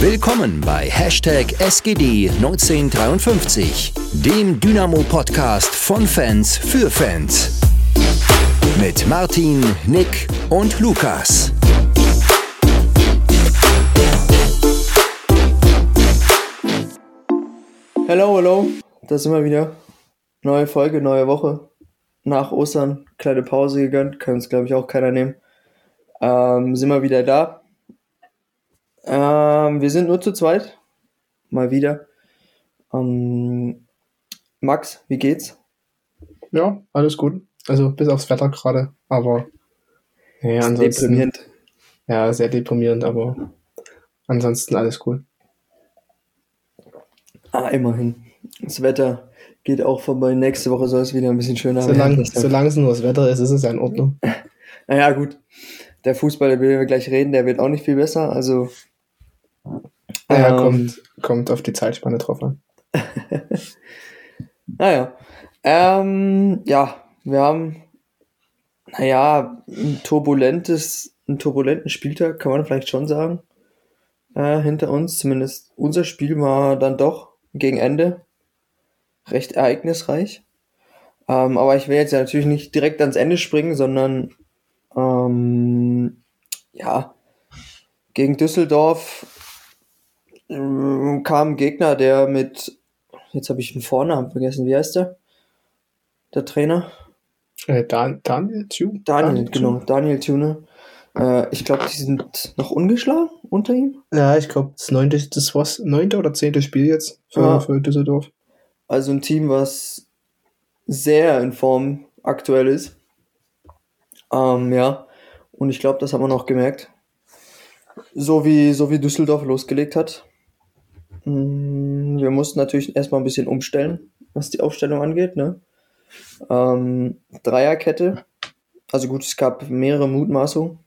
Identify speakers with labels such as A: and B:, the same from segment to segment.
A: Willkommen bei Hashtag SGD1953, dem Dynamo-Podcast von Fans für Fans. Mit Martin, Nick und Lukas.
B: Hallo, hallo, da sind wir wieder. Neue Folge, neue Woche. Nach Ostern, kleine Pause gegönnt, kann uns glaube ich auch keiner nehmen. Ähm, sind wir wieder da. Ähm, wir sind nur zu zweit. Mal wieder. Ähm, Max, wie geht's?
C: Ja, alles gut. Also bis aufs Wetter gerade, aber ja, ansonsten, deprimierend. Ja, sehr deprimierend, aber ansonsten alles cool.
B: Ah, immerhin. Das Wetter geht auch vorbei. Nächste Woche soll es wieder ein bisschen schöner
C: werden. Solange es nur das Wetter ist, ist es ja in Ordnung.
B: naja, gut. Der Fußball, über den wir gleich reden, der wird auch nicht viel besser. Also.
C: Ja, ähm, kommt, kommt auf die Zeitspanne drauf an.
B: naja. Ähm, ja, wir haben, naja, ein turbulentes, einen turbulenten Spieltag, kann man vielleicht schon sagen, äh, hinter uns. Zumindest unser Spiel war dann doch gegen Ende recht ereignisreich. Ähm, aber ich will jetzt ja natürlich nicht direkt ans Ende springen, sondern ähm, ja, gegen Düsseldorf kam ein Gegner, der mit, jetzt habe ich den Vornamen vergessen, wie heißt der? Der Trainer?
C: Äh, Dan Daniel
B: Thune? Daniel, Daniel genau, Daniel Thune. Äh, ich glaube, die sind noch ungeschlagen unter ihm.
C: Ja, ich glaube, das neunte, das war's neunte oder zehnte Spiel jetzt für, ja. für Düsseldorf.
B: Also ein Team, was sehr in Form aktuell ist. Ähm, ja, und ich glaube, das haben wir noch gemerkt. So wie, so wie Düsseldorf losgelegt hat. Mm, wir mussten natürlich erstmal ein bisschen umstellen, was die Aufstellung angeht. Ne? Ähm, Dreierkette. Also gut, es gab mehrere Mutmaßungen.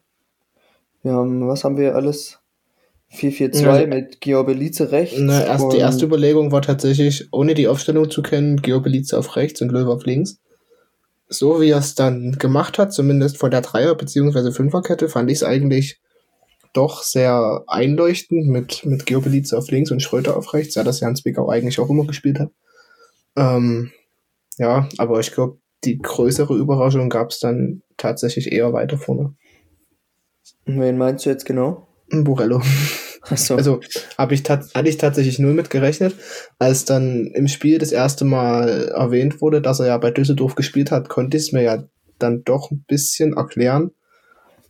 B: Wir haben, was haben wir alles? 4-4-2 ja. mit Geobelize rechts.
C: Na, erst, die erste Überlegung war tatsächlich, ohne die Aufstellung zu kennen, Geobelize auf rechts und Löwe auf links. So wie er es dann gemacht hat, zumindest vor der Dreier- bzw. Fünferkette, fand ich es eigentlich doch sehr einleuchtend mit, mit Geobelize auf links und Schröter auf rechts, ja, das Jan Zwickau eigentlich auch immer gespielt hat. Ähm, ja, aber ich glaube, die größere Überraschung gab es dann tatsächlich eher weiter vorne.
B: Wen meinst du jetzt genau?
C: Borello. So. Also habe ich, hatte ich tatsächlich null mit gerechnet, als dann im Spiel das erste Mal erwähnt wurde, dass er ja bei Düsseldorf gespielt hat, konnte ich es mir ja dann doch ein bisschen erklären.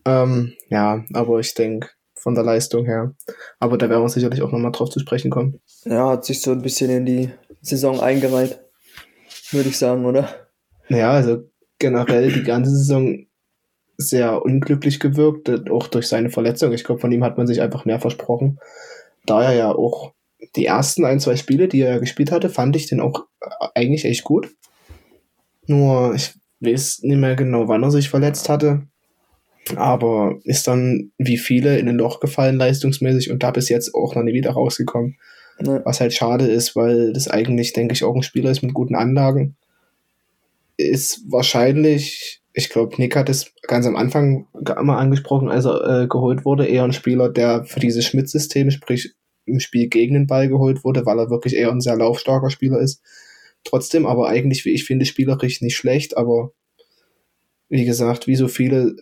C: Ähm, ja, aber ich denke von der Leistung her. Aber da werden wir sicherlich auch nochmal drauf zu sprechen kommen.
B: Ja, hat sich so ein bisschen in die Saison eingereiht, würde ich sagen, oder?
C: Ja, also generell die ganze Saison sehr unglücklich gewirkt, äh, auch durch seine Verletzung. Ich glaube, von ihm hat man sich einfach mehr versprochen. Da er ja auch die ersten ein, zwei Spiele, die er gespielt hatte, fand ich den auch äh, eigentlich echt gut. Nur, ich weiß nicht mehr genau, wann er sich verletzt hatte. Aber ist dann wie viele in ein Loch gefallen, leistungsmäßig, und da bis jetzt auch noch nie wieder rausgekommen. Ja. Was halt schade ist, weil das eigentlich, denke ich, auch ein Spieler ist mit guten Anlagen. Ist wahrscheinlich ich glaube, Nick hat es ganz am Anfang immer angesprochen, als er äh, geholt wurde, eher ein Spieler, der für dieses Schmidt-System, sprich im Spiel gegen den Ball geholt wurde, weil er wirklich eher ein sehr laufstarker Spieler ist. Trotzdem aber eigentlich, wie ich finde, spielerisch nicht schlecht, aber wie gesagt, wie so viele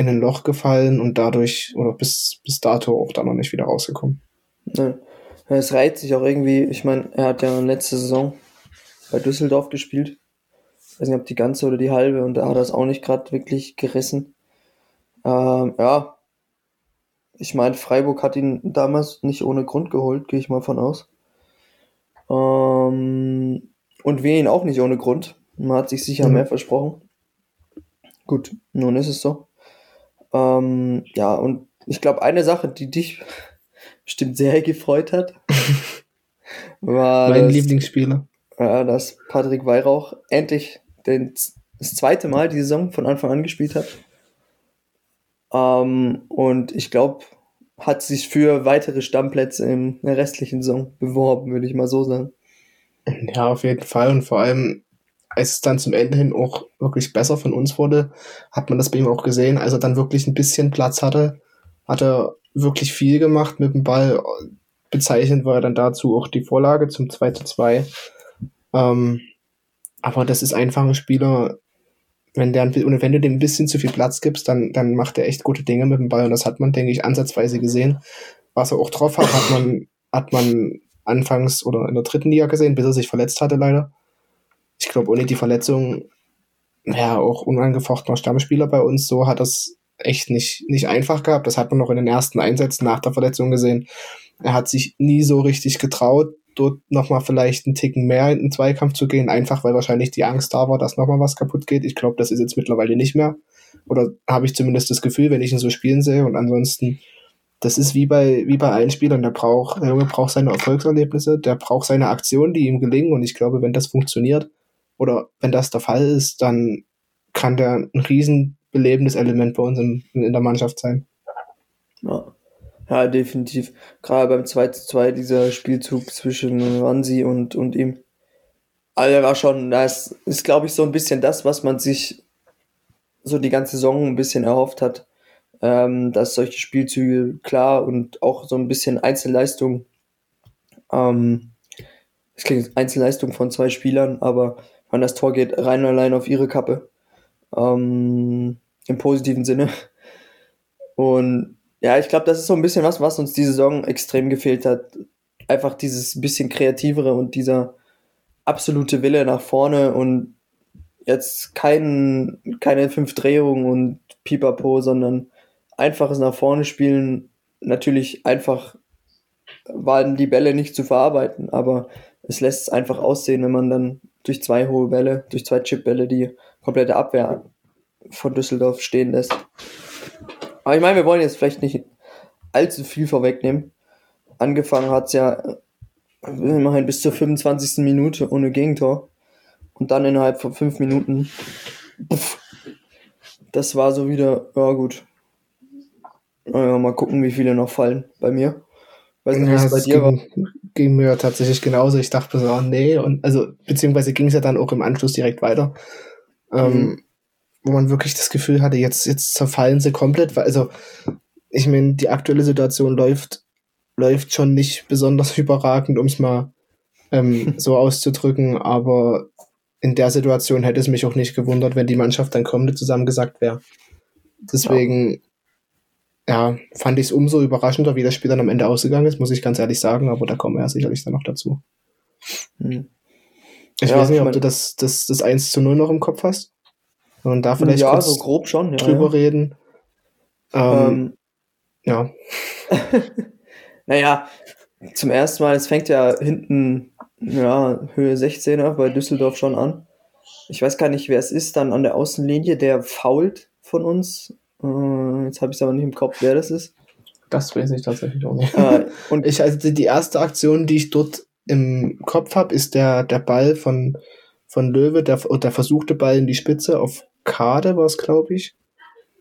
C: in ein Loch gefallen und dadurch oder bis, bis dato auch da noch nicht wieder rausgekommen.
B: Ja. Es reiht sich auch irgendwie, ich meine, er hat ja letzte Saison bei Düsseldorf gespielt weiß nicht, ob die ganze oder die halbe und da hat er es auch nicht gerade wirklich gerissen. Ähm, ja, ich meine, Freiburg hat ihn damals nicht ohne Grund geholt, gehe ich mal von aus. Ähm, und wir ihn auch nicht ohne Grund. Man hat sich sicher mhm. mehr versprochen. Gut, nun ist es so. Ähm, ja, und ich glaube, eine Sache, die dich bestimmt sehr gefreut hat,
C: war. Mein das, Lieblingsspieler.
B: Ja, dass Patrick Weihrauch endlich den, das zweite Mal die Saison von Anfang an gespielt hat. Ähm, und ich glaube, hat sich für weitere Stammplätze in der restlichen Saison beworben, würde ich mal so sagen.
C: Ja, auf jeden Fall. Und vor allem, als es dann zum Ende hin auch wirklich besser von uns wurde, hat man das bei ihm auch gesehen. Als er dann wirklich ein bisschen Platz hatte, hat er wirklich viel gemacht mit dem Ball. bezeichnend war dann dazu auch die Vorlage zum 2 zu 2. Ähm, aber das ist einfach ein Spieler, wenn, der, wenn du dem ein bisschen zu viel Platz gibst, dann, dann macht er echt gute Dinge mit dem Ball und das hat man, denke ich, ansatzweise gesehen. Was er auch drauf hat, hat man, hat man anfangs oder in der dritten Liga gesehen, bis er sich verletzt hatte leider. Ich glaube, ohne die Verletzung ja auch unangefochtener Stammspieler bei uns. So hat das echt nicht, nicht einfach gehabt. Das hat man noch in den ersten Einsätzen nach der Verletzung gesehen. Er hat sich nie so richtig getraut, dort nochmal vielleicht einen Ticken mehr in den Zweikampf zu gehen, einfach weil wahrscheinlich die Angst da war, dass nochmal was kaputt geht. Ich glaube, das ist jetzt mittlerweile nicht mehr. Oder habe ich zumindest das Gefühl, wenn ich ihn so spielen sehe. Und ansonsten, das ist wie bei, wie bei allen Spielern. Der braucht, der Junge braucht seine Erfolgserlebnisse, der braucht seine Aktionen, die ihm gelingen. Und ich glaube, wenn das funktioniert, oder wenn das der Fall ist, dann kann der ein riesen belebendes Element bei uns in, in der Mannschaft sein.
B: Ja. ja, definitiv. Gerade beim 2 zu 2, dieser Spielzug zwischen Ransi und, und ihm. Also war schon, das ist, glaube ich, so ein bisschen das, was man sich so die ganze Saison ein bisschen erhofft hat. Ähm, dass solche Spielzüge klar und auch so ein bisschen Einzelleistung, ähm, es klingt Einzelleistung von zwei Spielern, aber wenn das Tor geht rein und allein auf ihre Kappe. Ähm, Im positiven Sinne. Und ja, ich glaube, das ist so ein bisschen was, was uns diese Saison extrem gefehlt hat. Einfach dieses bisschen kreativere und dieser absolute Wille nach vorne und jetzt kein, keine fünf Drehungen und Pipapo, sondern einfaches nach vorne spielen. Natürlich einfach waren die Bälle nicht zu verarbeiten, aber es lässt es einfach aussehen, wenn man dann durch zwei hohe Bälle, durch zwei Chipbälle die komplette Abwehr von Düsseldorf stehen lässt. Aber ich meine, wir wollen jetzt vielleicht nicht allzu viel vorwegnehmen. Angefangen hat es ja immerhin bis zur 25. Minute ohne Gegentor. Und dann innerhalb von fünf Minuten. Puff, das war so wieder, ja gut. Ja, mal gucken, wie viele noch fallen bei mir.
C: Weiß nicht, wie es bei dir ging, war. Ging mir tatsächlich genauso. Ich dachte so, oh, nee, und also, beziehungsweise ging es ja dann auch im Anschluss direkt weiter. Ähm, mhm. Wo man wirklich das Gefühl hatte, jetzt, jetzt zerfallen sie komplett, weil, also, ich meine, die aktuelle Situation läuft, läuft schon nicht besonders überragend, um es mal ähm, so auszudrücken, aber in der Situation hätte es mich auch nicht gewundert, wenn die Mannschaft dann komplett zusammengesagt wäre. Deswegen ja, fand ich es umso überraschender, wie das Spiel dann am Ende ausgegangen ist, muss ich ganz ehrlich sagen, aber da kommen wir ja sicherlich dann noch dazu. Hm. Ich ja, weiß nicht, ob du das, das, das 1 zu 0 noch im Kopf hast. Und da vielleicht
B: ja, so grob schon, ja,
C: drüber ja. reden. Ähm, ähm. Ja.
B: naja, zum ersten Mal, es fängt ja hinten, ja, Höhe 16er bei Düsseldorf schon an. Ich weiß gar nicht, wer es ist, dann an der Außenlinie, der fault von uns jetzt habe ich es aber nicht im Kopf, wer das ist.
C: Das weiß ich tatsächlich auch nicht. Äh, und ich, also die erste Aktion, die ich dort im Kopf habe, ist der, der Ball von, von Löwe, der, der versuchte Ball in die Spitze auf Kade war es, glaube ich.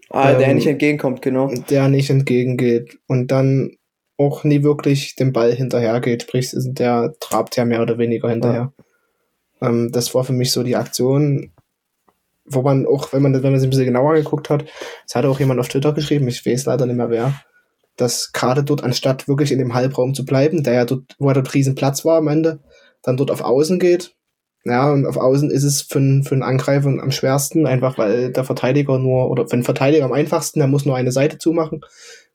B: Ah, ähm, der nicht entgegenkommt, genau.
C: Der nicht entgegengeht. Und dann auch nie wirklich dem Ball hinterhergeht. Sprich, der trabt ja mehr oder weniger hinterher. Ja. Ähm, das war für mich so die Aktion wo man auch, wenn man, wenn man sich ein bisschen genauer angeguckt hat, es hat auch jemand auf Twitter geschrieben, ich weiß leider nicht mehr wer, dass gerade dort, anstatt wirklich in dem Halbraum zu bleiben, der ja dort, wo er dort riesen Platz war am Ende, dann dort auf Außen geht. Ja, und auf Außen ist es für, für einen Angreifer am schwersten, einfach weil der Verteidiger nur, oder für einen Verteidiger am einfachsten, der muss nur eine Seite zumachen.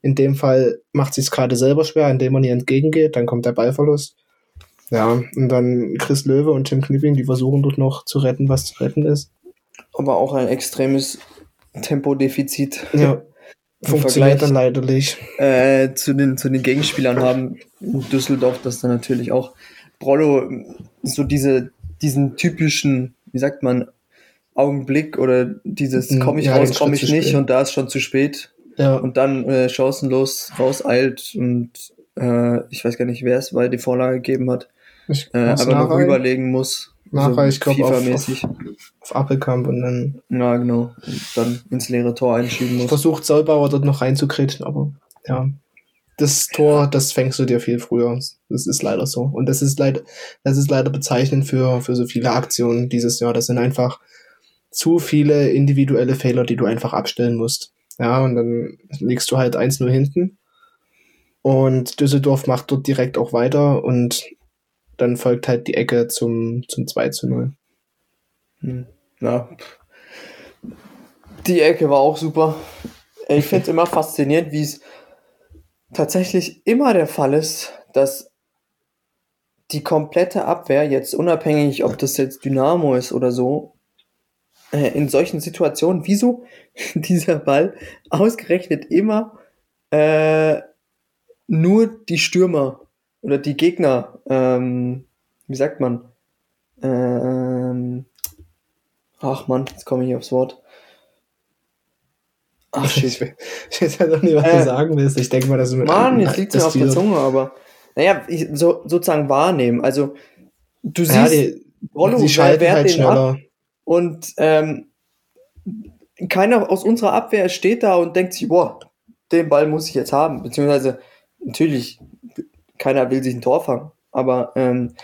C: In dem Fall macht sich gerade selber schwer, indem man ihr entgegengeht, dann kommt der Ballverlust. Ja, und dann Chris Löwe und Tim Knipping, die versuchen dort noch zu retten, was zu retten ist
B: aber auch ein extremes Tempodefizit.
C: Ja. Funktioniert dann leider nicht.
B: Äh, zu, den, zu den Gegenspielern haben Düsseldorf das dann natürlich auch. Brollo, so diese, diesen typischen, wie sagt man, Augenblick oder dieses hm, komme ich ja, raus, komme ich nicht und da ist schon zu spät. Ja. Und dann äh, chancenlos rauseilt und äh, ich weiß gar nicht, wer es weil die Vorlage gegeben hat. Ich, äh, aber noch rüberlegen muss
C: nachher, ich glaube, auf, auf, auf Appelkamp und dann.
B: Ja, genau. Und dann ins leere Tor einschieben muss.
C: Versucht Solbauer dort noch reinzukretschen, aber ja. Das Tor, das fängst du dir viel früher. Das ist leider so. Und das ist leider, das ist leider bezeichnend für, für so viele Aktionen dieses Jahr. Das sind einfach zu viele individuelle Fehler, die du einfach abstellen musst. Ja, und dann liegst du halt 1-0 hinten. Und Düsseldorf macht dort direkt auch weiter und dann folgt halt die Ecke zum, zum 2 zu 0.
B: Hm. Ja. Die Ecke war auch super. Ich finde es immer faszinierend, wie es tatsächlich immer der Fall ist, dass die komplette Abwehr, jetzt unabhängig, ob das jetzt Dynamo ist oder so, äh, in solchen Situationen, wieso dieser Ball ausgerechnet immer äh, nur die Stürmer oder die Gegner, ähm, wie sagt man, ähm, ach man, jetzt komme ich hier aufs Wort.
C: Ach shit. Ich, ich weiß ja noch nicht, was äh, du sagen willst. Ich denke mal, dass du
B: mit Mann, jetzt liegt es mir auf der Zunge, aber naja, ich, so, sozusagen wahrnehmen. Also du siehst, ja, die,
C: Rollo sie schalten halt schneller. Ab
B: und ähm, keiner aus unserer Abwehr steht da und denkt sich, boah, den Ball muss ich jetzt haben. Beziehungsweise, natürlich, keiner will sich ein Tor fangen. Aber ähm,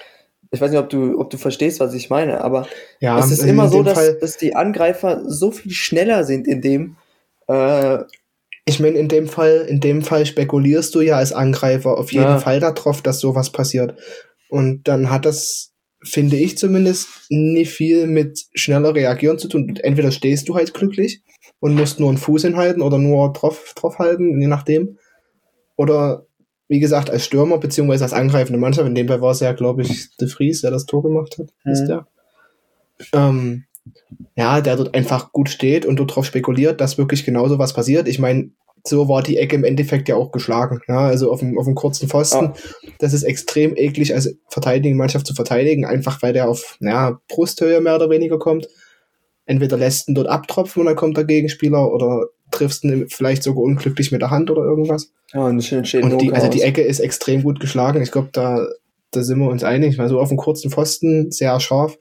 B: ich weiß nicht, ob du, ob du verstehst, was ich meine, aber ja, es ist immer so, dass, dass die Angreifer so viel schneller sind in dem. Äh,
C: ich meine, in dem Fall, in dem Fall spekulierst du ja als Angreifer auf jeden ja. Fall darauf, dass sowas passiert. Und dann hat das, finde ich zumindest, nicht viel mit schneller reagieren zu tun. Entweder stehst du halt glücklich und musst nur einen Fuß hinhalten oder nur drauf, drauf halten, je nachdem. Oder wie gesagt, als Stürmer beziehungsweise als angreifende Mannschaft, in dem Fall war es ja, glaube ich, De Vries, der das Tor gemacht hat, mhm. ist der. Ähm, ja, der dort einfach gut steht und dort drauf spekuliert, dass wirklich genauso was passiert. Ich meine, so war die Ecke im Endeffekt ja auch geschlagen. Ja, also auf dem, auf dem kurzen Pfosten. Ja. Das ist extrem eklig als verteidigende Mannschaft zu verteidigen, einfach weil der auf ja, Brusthöhe mehr oder weniger kommt. Entweder lässt ihn dort abtropfen und dann kommt der Gegenspieler oder triffst vielleicht sogar unglücklich mit der Hand oder irgendwas.
B: Ja, und,
C: und die, also die Ecke ist extrem gut geschlagen. Ich glaube, da, da sind wir uns einig. Mal so auf dem kurzen Pfosten, sehr scharf.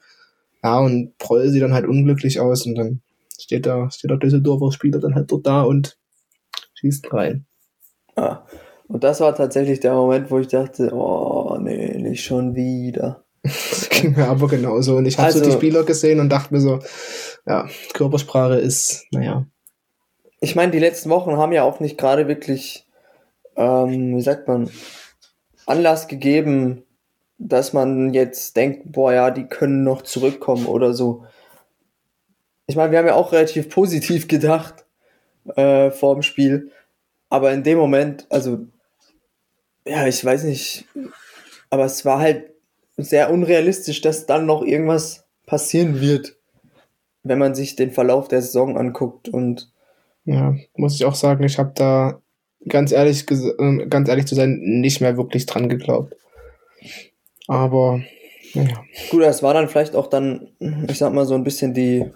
C: Ja, und Proll sieht dann halt unglücklich aus und dann steht da, steht der Düsseldorfer Spieler dann halt dort da und schießt rein.
B: Ah, und das war tatsächlich der Moment, wo ich dachte, oh nee, nicht schon wieder.
C: das ging mir aber genauso. Und ich habe also, so die Spieler gesehen und dachte mir so, ja, Körpersprache ist, naja.
B: Ich meine, die letzten Wochen haben ja auch nicht gerade wirklich, ähm, wie sagt man, Anlass gegeben, dass man jetzt denkt, boah, ja, die können noch zurückkommen oder so. Ich meine, wir haben ja auch relativ positiv gedacht äh, vor dem Spiel, aber in dem Moment, also, ja, ich weiß nicht, aber es war halt sehr unrealistisch, dass dann noch irgendwas passieren wird, wenn man sich den Verlauf der Saison anguckt und
C: ja, muss ich auch sagen, ich habe da ganz ehrlich, äh, ganz ehrlich zu sein, nicht mehr wirklich dran geglaubt. Aber, naja.
B: Gut, das war dann vielleicht auch dann, ich sag mal, so ein bisschen die,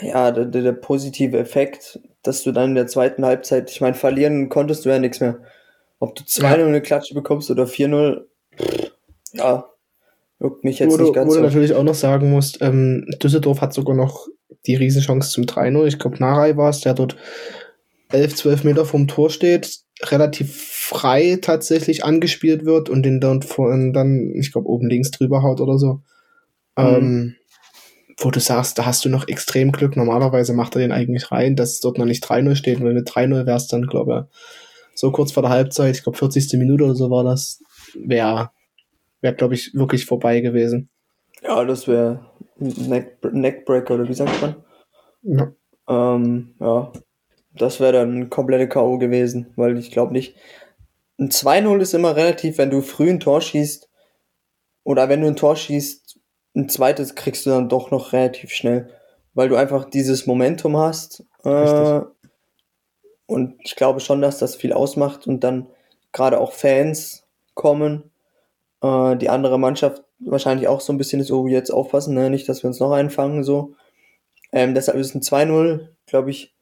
B: ja, der, der positive Effekt, dass du dann in der zweiten Halbzeit, ich meine, verlieren konntest du ja nichts mehr. Ob du 2-0 ja. eine Klatsche bekommst oder 4-0, ja, juckt mich jetzt
C: wo
B: nicht ganz
C: Wo so. du natürlich auch noch sagen musst, ähm, Düsseldorf hat sogar noch die Riesenchance zum 3-0. Ich glaube, Narei war es, der dort 11, 12 Meter vom Tor steht, relativ frei tatsächlich angespielt wird und den dann, von, dann ich glaube, oben links drüber haut oder so. Mhm. Ähm, wo du sagst, da hast du noch extrem Glück. Normalerweise macht er den eigentlich rein, dass dort noch nicht 3-0 steht. Und wenn mit 3-0 wär's dann, glaube ich, so kurz vor der Halbzeit, ich glaube 40. Minute oder so war das, wäre, wär, glaube ich, wirklich vorbei gewesen.
B: Ja, das wäre Neck, Neckbreaker oder wie sagt man? Ja. Ähm, ja, das wäre dann ein komplette K.O. gewesen, weil ich glaube nicht. Ein 2-0 ist immer relativ, wenn du früh ein Tor schießt oder wenn du ein Tor schießt, ein zweites kriegst du dann doch noch relativ schnell, weil du einfach dieses Momentum hast. Äh, und ich glaube schon, dass das viel ausmacht und dann gerade auch Fans kommen. Äh, die andere Mannschaft wahrscheinlich auch so ein bisschen ist, oh, jetzt aufpassen, ne? nicht, dass wir uns noch einfangen, so. Ähm, deshalb ist ein 2-0, glaube ich,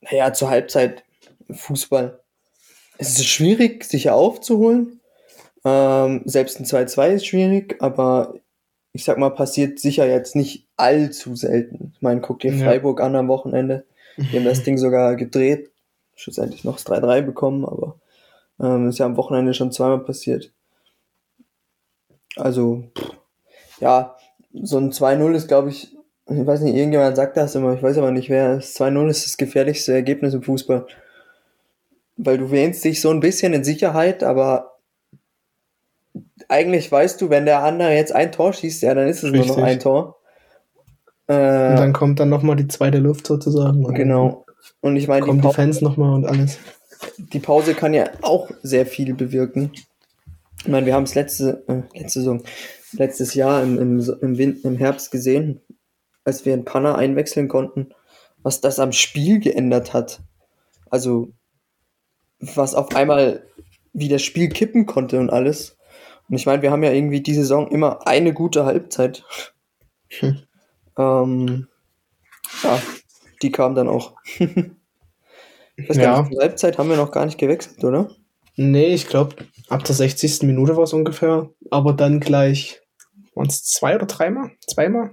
B: naja, zur Halbzeit Fußball. Es ist schwierig, sicher aufzuholen. Ähm, selbst ein 2-2 ist schwierig, aber ich sag mal, passiert sicher jetzt nicht allzu selten. Ich meine, guck dir ja. Freiburg an am Wochenende. Die haben das Ding sogar gedreht. Schlussendlich noch das 3-3 bekommen, aber ähm, ist ja am Wochenende schon zweimal passiert. Also, ja, so ein 2-0 ist, glaube ich, ich weiß nicht, irgendjemand sagt das immer, ich weiß aber nicht wer. 2-0 ist das gefährlichste Ergebnis im Fußball. weil du wähnst dich so ein bisschen in Sicherheit, aber eigentlich weißt du, wenn der andere jetzt ein Tor schießt, ja, dann ist es Richtig. nur noch ein Tor.
C: Äh, und dann kommt dann nochmal die zweite Luft sozusagen.
B: Und genau. Und ich meine,
C: die, die Fans nochmal und alles.
B: Die Pause kann ja auch sehr viel bewirken. Ich meine, wir haben es letzte, äh, letzte Saison, letztes Jahr im, im, im, Wind, im Herbst gesehen, als wir einen Panner einwechseln konnten, was das am Spiel geändert hat. Also, was auf einmal, wie das Spiel kippen konnte und alles. Und ich meine, wir haben ja irgendwie die Saison immer eine gute Halbzeit. Hm. Ähm, ja, die kam dann auch. ich weiß ja. nicht, Halbzeit haben wir noch gar nicht gewechselt, oder?
C: Nee, ich glaube, ab der 60. Minute war es ungefähr. Aber dann gleich, waren es zwei oder dreimal? Zweimal?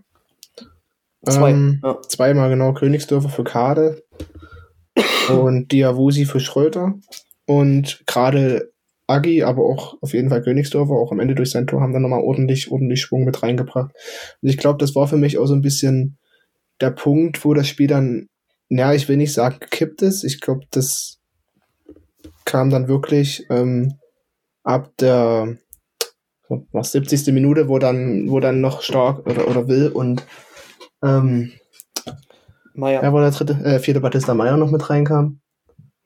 C: Zwei. Ähm, ja. Zweimal, genau. Königsdörfer für Kade und Diawusi für Schröter. Und gerade Agi, aber auch auf jeden Fall Königsdörfer, auch am Ende durch sein Tor, haben dann nochmal ordentlich, ordentlich Schwung mit reingebracht. Und ich glaube, das war für mich auch so ein bisschen der Punkt, wo das Spiel dann, ja, ich will nicht sagen, gekippt ist. Ich glaube, das kam dann wirklich ähm, ab der was 70. Minute, wo dann, wo dann noch stark oder, oder will und ähm, Meier. Ja, wo der dritte, äh, vierte Batista Meier noch mit reinkam.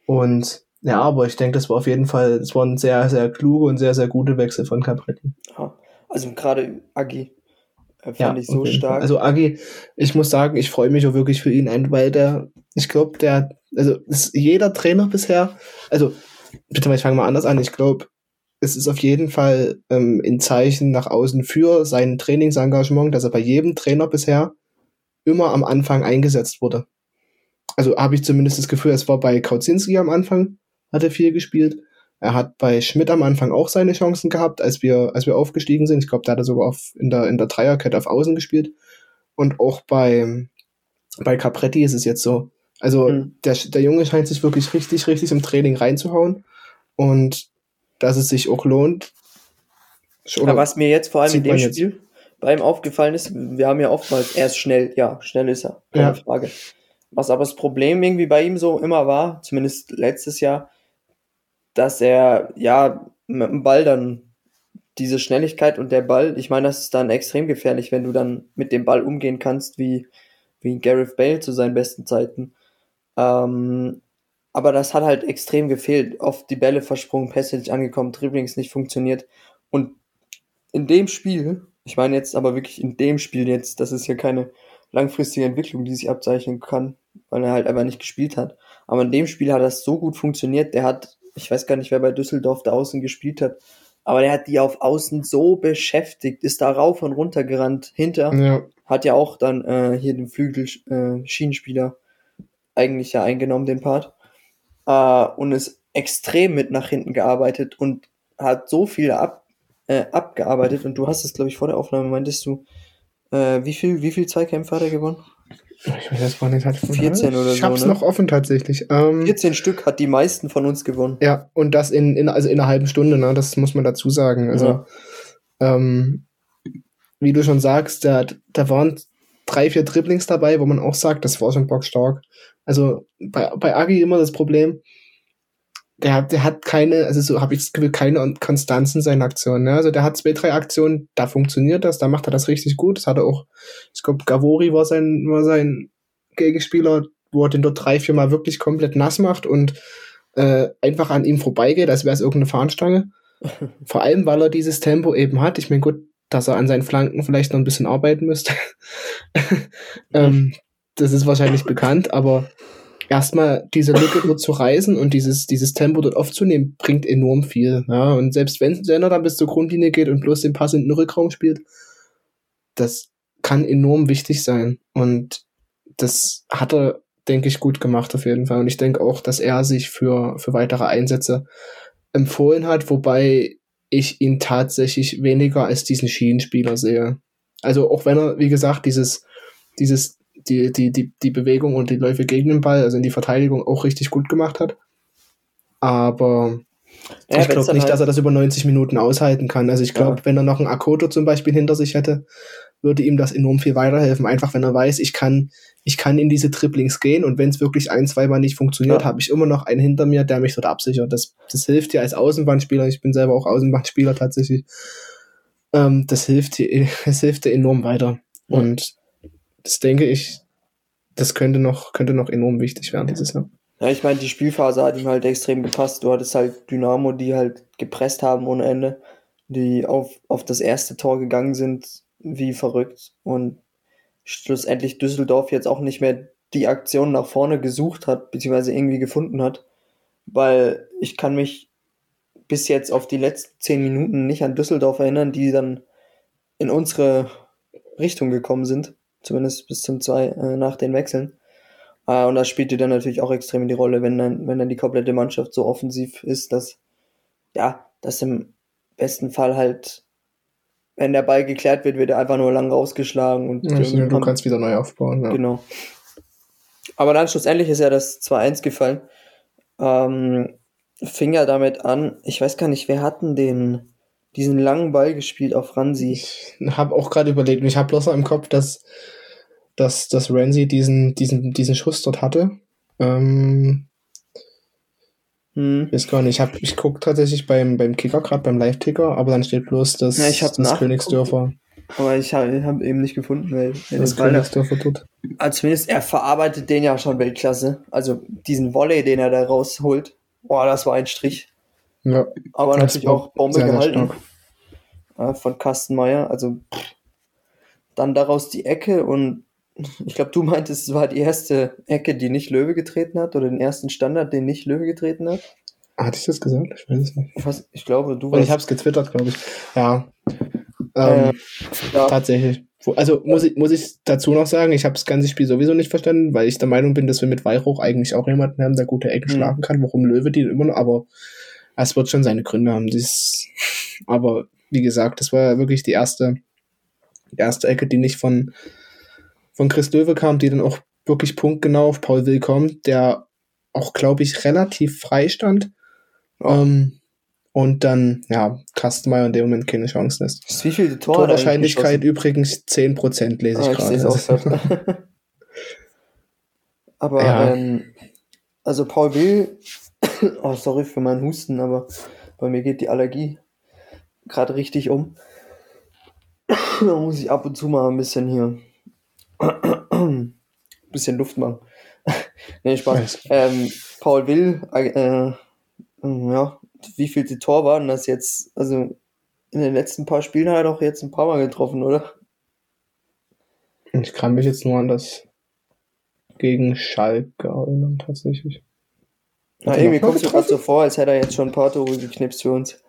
C: Und ja, aber ich denke, das war auf jeden Fall, das war ein sehr, sehr kluge und sehr, sehr gute Wechsel von Capretti.
B: Also gerade Agi äh, fand ja, ich so stark. Fall.
C: Also Agi, ich muss sagen, ich freue mich auch wirklich für ihn, weil der, ich glaube, der, also ist jeder Trainer bisher, also bitte mal, ich fange mal anders an, ich glaube, es ist auf jeden Fall ähm, ein Zeichen nach außen für sein Trainingsengagement, dass er bei jedem Trainer bisher immer am Anfang eingesetzt wurde. Also habe ich zumindest das Gefühl, es war bei Kautzinski am Anfang hat er viel gespielt. Er hat bei Schmidt am Anfang auch seine Chancen gehabt, als wir, als wir aufgestiegen sind. Ich glaube, da hat er sogar auf, in der, in der Dreierkette auf Außen gespielt. Und auch bei, bei Capretti ist es jetzt so. Also, mhm. der, der Junge scheint sich wirklich richtig, richtig im Training reinzuhauen. Und dass es sich auch lohnt.
B: Aber was mir jetzt vor allem in dem Spiel bei ihm aufgefallen ist, wir haben ja oftmals, er ist schnell, ja, schnell ist er, keine ja. Frage. Was aber das Problem irgendwie bei ihm so immer war, zumindest letztes Jahr, dass er ja mit dem Ball dann diese Schnelligkeit und der Ball, ich meine, das ist dann extrem gefährlich, wenn du dann mit dem Ball umgehen kannst, wie, wie Gareth Bale zu seinen besten Zeiten. Ähm, aber das hat halt extrem gefehlt. Oft die Bälle versprungen, Pässe nicht angekommen, Dribblings nicht funktioniert. Und in dem Spiel, ich meine jetzt aber wirklich in dem Spiel jetzt, das ist ja keine langfristige Entwicklung, die sich abzeichnen kann, weil er halt einfach nicht gespielt hat. Aber in dem Spiel hat das so gut funktioniert. Der hat ich weiß gar nicht, wer bei Düsseldorf da außen gespielt hat, aber der hat die auf außen so beschäftigt, ist da rauf und runter gerannt, hinter, ja. hat ja auch dann äh, hier den Flügel äh, Schienenspieler eigentlich ja eingenommen, den Part, äh, und ist extrem mit nach hinten gearbeitet und hat so viel ab, äh, abgearbeitet und du hast es, glaube ich, vor der Aufnahme meintest du, äh, wie viel, wie viel Zweikämpfe hat er gewonnen?
C: Ich weiß jetzt gar nicht, hat
B: 14 oder
C: ich so. hab's ne? noch offen tatsächlich. Ähm,
B: 14 Stück hat die meisten von uns gewonnen.
C: Ja, und das in, in, also in einer halben Stunde, ne? Das muss man dazu sagen. Also, ja. ähm, wie du schon sagst, da, da waren drei, vier Dribblings dabei, wo man auch sagt, das war schon bockstark. Also bei, bei Agi immer das Problem, der hat, der hat keine, also so habe ich das Gefühl, keine Konstanz in seinen Aktionen. Ne? Also der hat zwei, drei Aktionen, da funktioniert das, da macht er das richtig gut. Das hat er auch, ich glaube, Gavori war sein, war sein Gegenspieler, wo er den dort drei, vier Mal wirklich komplett nass macht und äh, einfach an ihm vorbeigeht, als wäre es irgendeine Fahnenstange. Vor allem, weil er dieses Tempo eben hat. Ich meine, gut, dass er an seinen Flanken vielleicht noch ein bisschen arbeiten müsste. ähm, das ist wahrscheinlich bekannt, aber erstmal diese Lücke dort zu reißen und dieses, dieses Tempo dort aufzunehmen, bringt enorm viel. Ja, und selbst wenn, er dann bis zur Grundlinie geht und bloß den Pass in den Rückraum spielt, das kann enorm wichtig sein. Und das hat er, denke ich, gut gemacht auf jeden Fall. Und ich denke auch, dass er sich für, für weitere Einsätze empfohlen hat, wobei ich ihn tatsächlich weniger als diesen Schienenspieler sehe. Also auch wenn er, wie gesagt, dieses, dieses die, die, die, die Bewegung und die Läufe gegen den Ball, also in die Verteidigung, auch richtig gut gemacht hat. Aber ja, ich glaube nicht, halt dass er das über 90 Minuten aushalten kann. Also ich glaube, ja. wenn er noch einen Akoto zum Beispiel hinter sich hätte, würde ihm das enorm viel weiterhelfen. Einfach wenn er weiß, ich kann, ich kann in diese Triplings gehen und wenn es wirklich ein, zweimal nicht funktioniert, ja. habe ich immer noch einen hinter mir, der mich dort absichert. Das, das hilft dir als Außenbahnspieler. Ich bin selber auch Außenbahnspieler tatsächlich. Ähm, das hilft dir, es hilft dir enorm weiter. Und das denke ich, das könnte noch, könnte noch enorm wichtig werden dieses Jahr.
B: Ja, ich meine, die Spielphase hat ihm halt extrem gepasst. Du hattest halt Dynamo, die halt gepresst haben ohne Ende, die auf, auf das erste Tor gegangen sind, wie verrückt. Und schlussendlich Düsseldorf jetzt auch nicht mehr die Aktion nach vorne gesucht hat, beziehungsweise irgendwie gefunden hat. Weil ich kann mich bis jetzt auf die letzten zehn Minuten nicht an Düsseldorf erinnern, die dann in unsere Richtung gekommen sind. Zumindest bis zum zwei äh, nach den Wechseln. Äh, und das spielte dann natürlich auch extrem die Rolle, wenn dann, wenn dann die komplette Mannschaft so offensiv ist, dass, ja, dass im besten Fall halt, wenn der Ball geklärt wird, wird er einfach nur lang rausgeschlagen und
C: ja, du kannst wieder neu aufbauen. Ja.
B: Genau. Aber dann schlussendlich ist ja das 2-1 gefallen. Ähm, fing ja damit an, ich weiß gar nicht, wer hatten den, diesen langen Ball gespielt auf Ransi?
C: Ich habe auch gerade überlegt, und ich habe bloß noch im Kopf, dass dass, dass Ramsey diesen, diesen, diesen Schuss dort hatte. Ähm, hm. Ist gar nicht. Ich, hab, ich gucke tatsächlich beim, beim Kicker, gerade beim Live-Ticker, aber dann steht bloß, dass
B: ja, ich
C: das Königsdörfer.
B: Aber ich habe hab eben nicht gefunden, weil
C: das Königsdörfer tut.
B: Also zumindest er verarbeitet den ja schon Weltklasse. Also diesen Volley, den er da rausholt. Boah, das war ein Strich.
C: Ja.
B: Aber natürlich auch Bombe sehr, gehalten. Sehr von Kastenmeier. Also dann daraus die Ecke und ich glaube, du meintest, es war die erste Ecke, die nicht Löwe getreten hat, oder den ersten Standard, den nicht Löwe getreten hat.
C: Hatte ich das gesagt? Ich weiß es nicht.
B: Ich, weiß, ich glaube, du
C: warst. ich habe es getwittert, glaube ich. Ja. Ähm, äh, ja. Tatsächlich. Also muss ich, muss ich dazu noch sagen, ich habe das ganze Spiel sowieso nicht verstanden, weil ich der Meinung bin, dass wir mit Weihrauch eigentlich auch jemanden haben, der gute Ecken mhm. schlagen kann. Warum Löwe die immer noch, aber es wird schon seine Gründe haben. Dies, aber wie gesagt, das war wirklich die erste, die erste Ecke, die nicht von, von Chris Löwe kam, die dann auch wirklich punktgenau auf Paul Will kommt, der auch, glaube ich, relativ frei stand. Ähm, und dann, ja, Kastenmeier in dem Moment keine Chance lässt.
B: Wie viel
C: Tor Torwahrscheinlichkeit übrigens 10% lese ich ah, gerade.
B: aber, ja. ähm, also Paul Will, oh, sorry für meinen Husten, aber bei mir geht die Allergie gerade richtig um. da muss ich ab und zu mal ein bisschen hier bisschen Luft machen. nee, Spaß. Ähm, Paul Will, äh, ja, wie viel die Tor waren das jetzt? Also in den letzten paar Spielen hat er doch jetzt ein paar Mal getroffen, oder?
C: Ich kann mich jetzt nur an das gegen Schalke erinnern, tatsächlich.
B: Na, irgendwie kommt es gerade so vor, als hätte er jetzt schon ein paar Tore geknipst für uns.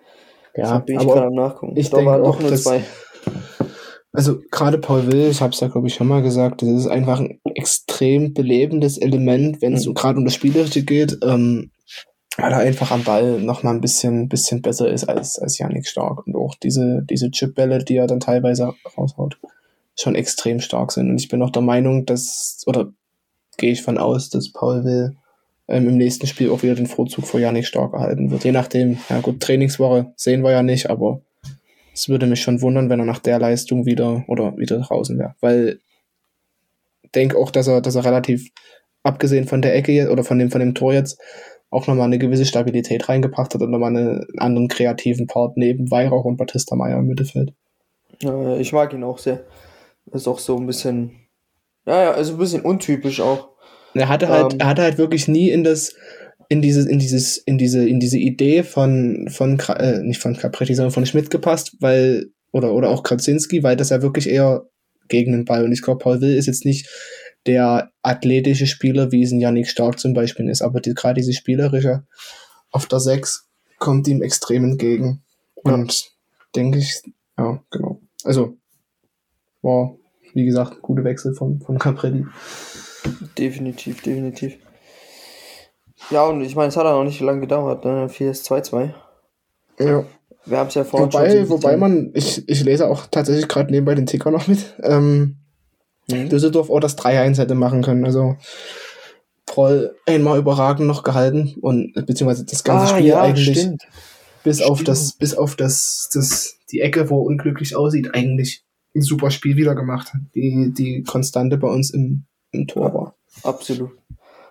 C: Ja,
B: bin ich gerade am Nachgucken.
C: Ich denke auch, nur zwei. Also gerade Paul Will, ich habe es ja glaube ich schon mal gesagt, das ist einfach ein extrem belebendes Element, wenn es mhm. gerade um das Spielerische geht, ähm, weil er einfach am Ball noch mal ein bisschen, bisschen besser ist als als Yannick Stark und auch diese diese Chipbälle, die er dann teilweise raushaut, schon extrem stark sind. Und ich bin auch der Meinung, dass oder gehe ich von aus, dass Paul Will ähm, im nächsten Spiel auch wieder den Vorzug vor Yannick Stark erhalten wird. Je nachdem, ja gut, Trainingswoche sehen wir ja nicht, aber es würde mich schon wundern, wenn er nach der Leistung wieder oder wieder draußen wäre. Weil denke auch, dass er, dass er relativ, abgesehen von der Ecke oder von dem, von dem Tor jetzt, auch nochmal eine gewisse Stabilität reingebracht hat und nochmal einen anderen kreativen Part neben Weihrauch und Batista Meyer im Mittelfeld.
B: Ich mag ihn auch sehr. Ist auch so ein bisschen, ja, ja, also ein bisschen untypisch auch.
C: Er hatte halt, ähm, er hatte halt wirklich nie in das, in dieses, in dieses, in diese, in diese Idee von, von, äh, nicht von Capretti, sondern von Schmidt gepasst, weil, oder, oder auch Krasinski, weil das ja wirklich eher gegen den Ball. Und ich glaube, Paul Will ist jetzt nicht der athletische Spieler, wie es ein Yannick Stark zum Beispiel ist, aber die, gerade diese spielerische auf der 6 kommt ihm extrem entgegen. Ja. Und denke ich, ja, genau. Also, war, wie gesagt, gute Wechsel von, von Capretti.
B: Definitiv, definitiv. Ja, und ich meine, es hat auch nicht lange gedauert, ne? 4 ist 2-2.
C: Ja.
B: Wir haben es ja vorhin
C: wobei, schon. Wobei man, ich, ich lese auch tatsächlich gerade nebenbei den Ticker noch mit, ähm, mhm. Düsseldorf auch das 3-1 hätte machen können. Also Proll einmal überragend noch gehalten und beziehungsweise das ganze ah, Spiel ja, eigentlich stimmt. bis stimmt. auf das, bis auf das, das, die Ecke, wo unglücklich aussieht, eigentlich ein super Spiel wieder gemacht hat, die, die Konstante bei uns im, im Tor war.
B: Absolut.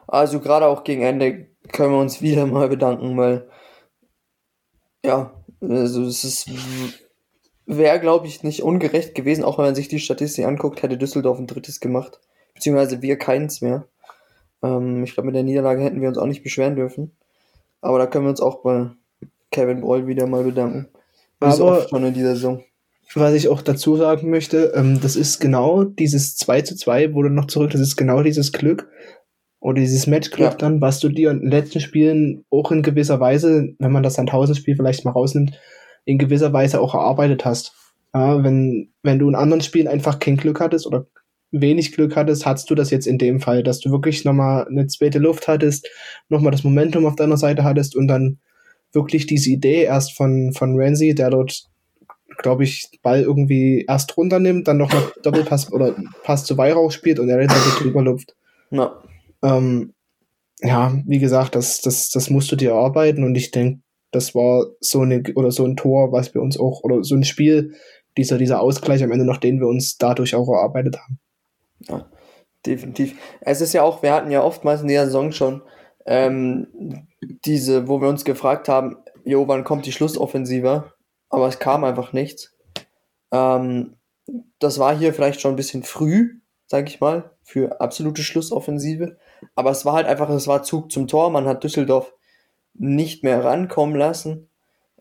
B: Also gerade auch gegen Ende können wir uns wieder mal bedanken, weil ja, also es ist wäre, glaube ich, nicht ungerecht gewesen, auch wenn man sich die Statistik anguckt, hätte Düsseldorf ein drittes gemacht, beziehungsweise wir keins mehr. Ähm, ich glaube, mit der Niederlage hätten wir uns auch nicht beschweren dürfen. Aber da können wir uns auch bei Kevin Broll wieder mal bedanken.
C: Aber
B: schon in dieser Saison.
C: Was ich auch dazu sagen möchte, ähm, das ist genau dieses 2 zu 2, wo du noch zurück, das ist genau dieses Glück oder dieses Matchglück
B: Ja.
C: dann, was du dir in den letzten Spielen auch in gewisser Weise, wenn man das dann 1000 Spiel vielleicht mal rausnimmt, in gewisser Weise auch erarbeitet hast. Ja, wenn, wenn du in anderen Spielen einfach kein Glück hattest oder wenig Glück hattest, hattest du das jetzt in dem Fall, dass du wirklich nochmal eine zweite Luft hattest, nochmal das Momentum auf deiner Seite hattest und dann wirklich diese Idee erst von, von Ramsey, der dort, glaube ich, Ball irgendwie erst runternimmt, dann noch mal Doppelpass oder Pass zu Weihrauch spielt und er dann halt drüber lupft.
B: Ja.
C: Ähm, ja, wie gesagt, das, das, das musst du dir erarbeiten und ich denke, das war so eine oder so ein Tor, was wir uns auch, oder so ein Spiel, dieser, dieser Ausgleich am Ende noch, den wir uns dadurch auch erarbeitet haben.
B: Ja, definitiv. Es ist ja auch, wir hatten ja oftmals in dieser Saison schon ähm, diese, wo wir uns gefragt haben, jo, wann kommt die Schlussoffensive? Aber es kam einfach nichts. Ähm, das war hier vielleicht schon ein bisschen früh, sag ich mal, für absolute Schlussoffensive. Aber es war halt einfach, es war Zug zum Tor. Man hat Düsseldorf nicht mehr rankommen lassen.